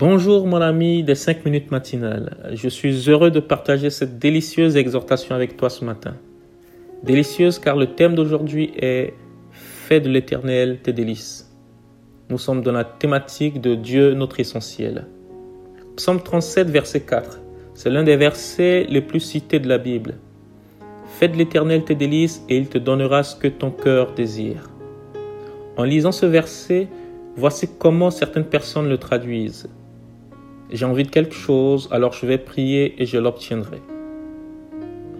Bonjour mon ami des 5 minutes matinales. Je suis heureux de partager cette délicieuse exhortation avec toi ce matin. Délicieuse car le thème d'aujourd'hui est Fais de l'éternel tes délices. Nous sommes dans la thématique de Dieu notre essentiel. Psaume 37 verset 4. C'est l'un des versets les plus cités de la Bible. Fais de l'éternel tes délices et il te donnera ce que ton cœur désire. En lisant ce verset, voici comment certaines personnes le traduisent. J'ai envie de quelque chose, alors je vais prier et je l'obtiendrai.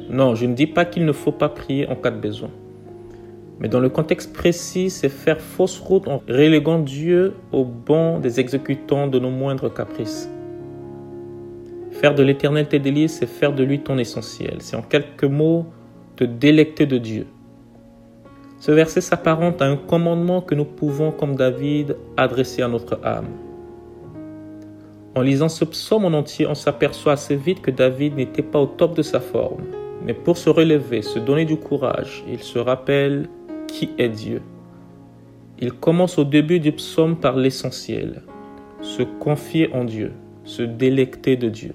Non, je ne dis pas qu'il ne faut pas prier en cas de besoin. Mais dans le contexte précis, c'est faire fausse route en reléguant Dieu au banc des exécutants de nos moindres caprices. Faire de l'éternel tes délices, c'est faire de lui ton essentiel. C'est en quelques mots te délecter de Dieu. Ce verset s'apparente à un commandement que nous pouvons, comme David, adresser à notre âme. En lisant ce psaume en entier, on s'aperçoit assez vite que David n'était pas au top de sa forme. Mais pour se relever, se donner du courage, il se rappelle qui est Dieu. Il commence au début du psaume par l'essentiel, se confier en Dieu, se délecter de Dieu.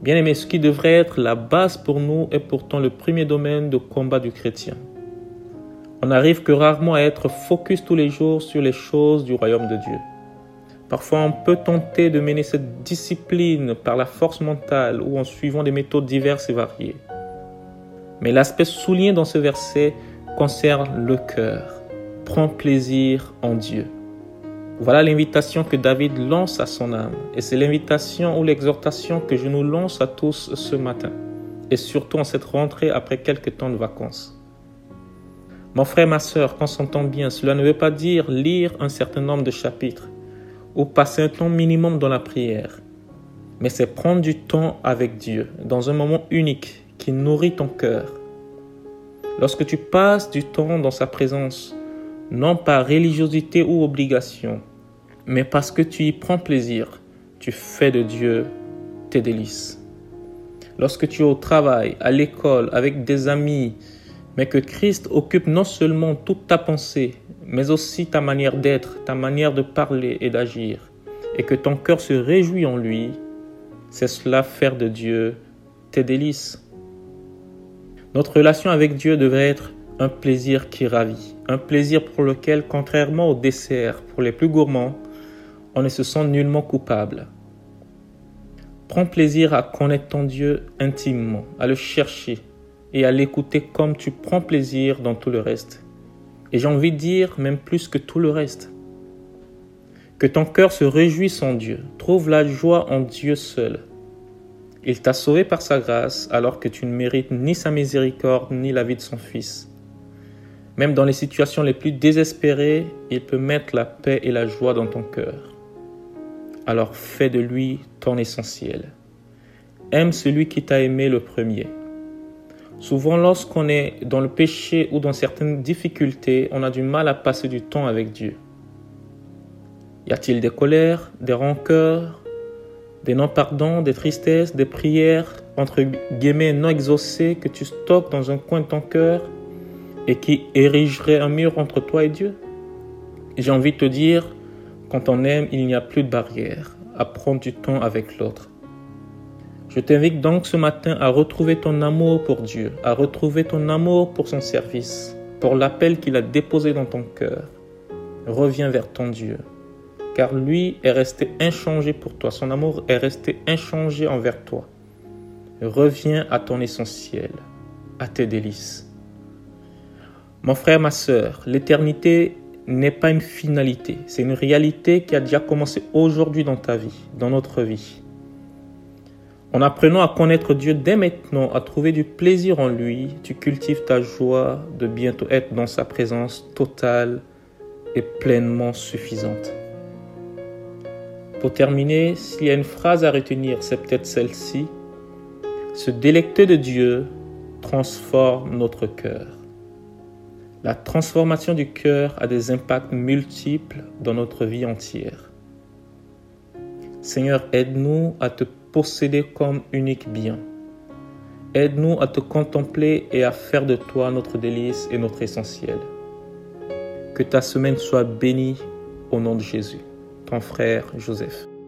Bien aimé, ce qui devrait être la base pour nous est pourtant le premier domaine de combat du chrétien. On n'arrive que rarement à être focus tous les jours sur les choses du royaume de Dieu. Parfois, on peut tenter de mener cette discipline par la force mentale ou en suivant des méthodes diverses et variées. Mais l'aspect souligné dans ce verset concerne le cœur. Prends plaisir en Dieu. Voilà l'invitation que David lance à son âme. Et c'est l'invitation ou l'exhortation que je nous lance à tous ce matin. Et surtout en cette rentrée après quelques temps de vacances. Mon frère, ma soeur, qu'on s'entend bien, cela ne veut pas dire lire un certain nombre de chapitres ou passer un temps minimum dans la prière. Mais c'est prendre du temps avec Dieu, dans un moment unique qui nourrit ton cœur. Lorsque tu passes du temps dans sa présence, non par religiosité ou obligation, mais parce que tu y prends plaisir, tu fais de Dieu tes délices. Lorsque tu es au travail, à l'école, avec des amis, mais que Christ occupe non seulement toute ta pensée, mais aussi ta manière d'être, ta manière de parler et d'agir, et que ton cœur se réjouit en lui, c'est cela faire de Dieu tes délices. Notre relation avec Dieu devrait être un plaisir qui ravit, un plaisir pour lequel, contrairement au dessert pour les plus gourmands, on ne se sent nullement coupable. Prends plaisir à connaître ton Dieu intimement, à le chercher et à l'écouter comme tu prends plaisir dans tout le reste. Et j'ai envie de dire même plus que tout le reste. Que ton cœur se réjouisse en Dieu. Trouve la joie en Dieu seul. Il t'a sauvé par sa grâce alors que tu ne mérites ni sa miséricorde ni la vie de son Fils. Même dans les situations les plus désespérées, il peut mettre la paix et la joie dans ton cœur. Alors fais de lui ton essentiel. Aime celui qui t'a aimé le premier. Souvent, lorsqu'on est dans le péché ou dans certaines difficultés, on a du mal à passer du temps avec Dieu. Y a-t-il des colères, des rancœurs, des non-pardons, des tristesses, des prières, entre guillemets, non exaucées que tu stockes dans un coin de ton cœur et qui érigeraient un mur entre toi et Dieu? J'ai envie de te dire, quand on aime, il n'y a plus de barrière à prendre du temps avec l'autre. Je t'invite donc ce matin à retrouver ton amour pour Dieu, à retrouver ton amour pour son service, pour l'appel qu'il a déposé dans ton cœur. Reviens vers ton Dieu, car lui est resté inchangé pour toi, son amour est resté inchangé envers toi. Reviens à ton essentiel, à tes délices. Mon frère, ma soeur, l'éternité n'est pas une finalité, c'est une réalité qui a déjà commencé aujourd'hui dans ta vie, dans notre vie. En apprenant à connaître Dieu dès maintenant, à trouver du plaisir en lui, tu cultives ta joie de bientôt être dans sa présence totale et pleinement suffisante. Pour terminer, s'il y a une phrase à retenir, c'est peut-être celle-ci. Se délecter de Dieu transforme notre cœur. La transformation du cœur a des impacts multiples dans notre vie entière. Seigneur, aide-nous à te posséder comme unique bien. Aide-nous à te contempler et à faire de toi notre délice et notre essentiel. Que ta semaine soit bénie au nom de Jésus. ton frère Joseph.